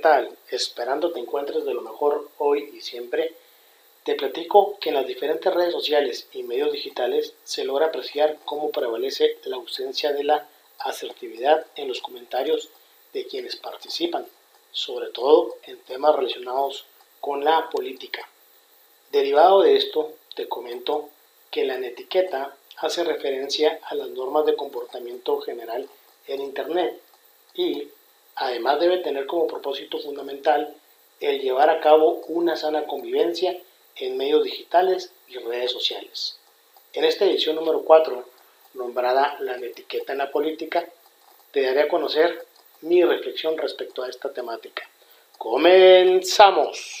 tal? Esperando te encuentres de lo mejor hoy y siempre. Te platico que en las diferentes redes sociales y medios digitales se logra apreciar cómo prevalece la ausencia de la asertividad en los comentarios de quienes participan, sobre todo en temas relacionados con la política. Derivado de esto, te comento que la etiqueta hace referencia a las normas de comportamiento general en Internet y además debe tener como propósito fundamental el llevar a cabo una sana convivencia en medios digitales y redes sociales. En esta edición número 4, nombrada La etiqueta en la política, te daré a conocer mi reflexión respecto a esta temática. ¡Comenzamos!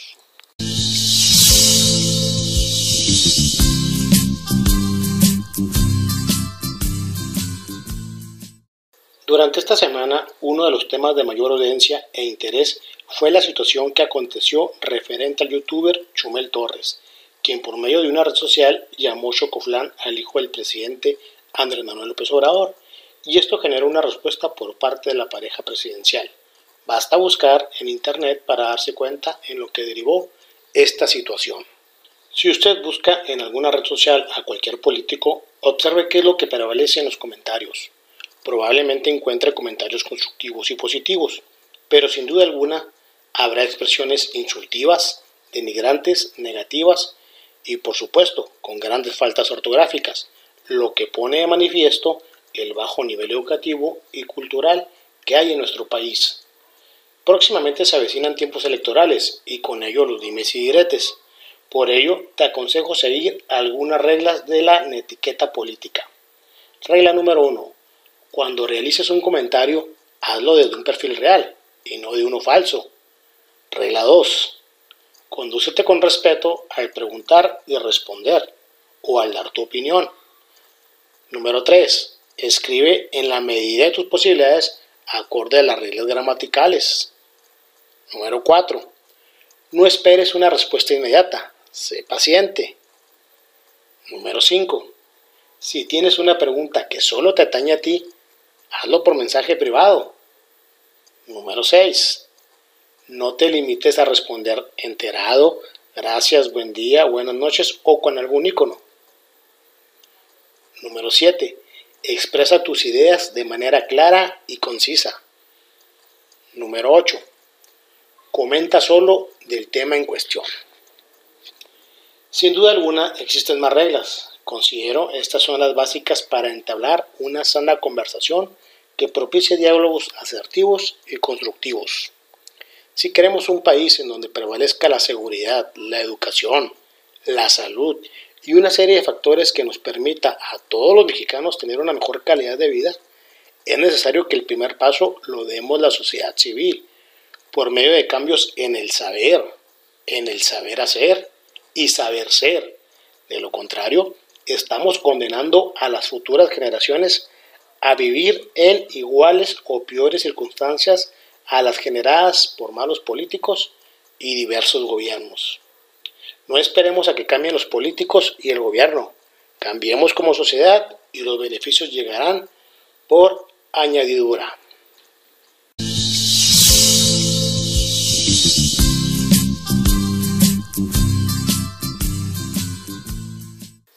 Durante esta semana, uno de los temas de mayor audiencia e interés fue la situación que aconteció referente al youtuber Chumel Torres, quien por medio de una red social llamó Chocoflán al hijo del presidente Andrés Manuel López Obrador, y esto generó una respuesta por parte de la pareja presidencial. Basta buscar en internet para darse cuenta en lo que derivó esta situación. Si usted busca en alguna red social a cualquier político, observe qué es lo que prevalece en los comentarios probablemente encuentre comentarios constructivos y positivos, pero sin duda alguna habrá expresiones insultivas, denigrantes, negativas y por supuesto con grandes faltas ortográficas, lo que pone de manifiesto el bajo nivel educativo y cultural que hay en nuestro país. Próximamente se avecinan tiempos electorales y con ello los dimes y diretes. Por ello, te aconsejo seguir algunas reglas de la etiqueta política. Regla número 1. Cuando realices un comentario, hazlo desde un perfil real y no de uno falso. Regla 2. Condúcete con respeto al preguntar y responder o al dar tu opinión. Número 3. Escribe en la medida de tus posibilidades acorde a las reglas gramaticales. Número 4. No esperes una respuesta inmediata. Sé paciente. Número 5. Si tienes una pregunta que solo te atañe a ti, hazlo por mensaje privado. Número 6. No te limites a responder enterado, gracias, buen día, buenas noches o con algún icono. Número 7. Expresa tus ideas de manera clara y concisa. Número 8. Comenta solo del tema en cuestión. Sin duda alguna existen más reglas, Considero estas son las básicas para entablar una sana conversación que propicie diálogos asertivos y constructivos. Si queremos un país en donde prevalezca la seguridad, la educación, la salud y una serie de factores que nos permita a todos los mexicanos tener una mejor calidad de vida, es necesario que el primer paso lo demos la sociedad civil, por medio de cambios en el saber, en el saber hacer y saber ser. De lo contrario, estamos condenando a las futuras generaciones a vivir en iguales o peores circunstancias a las generadas por malos políticos y diversos gobiernos. No esperemos a que cambien los políticos y el gobierno. Cambiemos como sociedad y los beneficios llegarán por añadidura.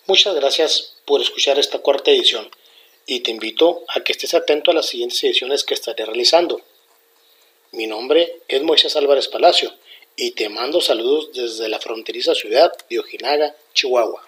Muchas gracias por escuchar esta cuarta edición y te invito a que estés atento a las siguientes ediciones que estaré realizando. Mi nombre es Moisés Álvarez Palacio y te mando saludos desde la fronteriza ciudad de Ojinaga, Chihuahua.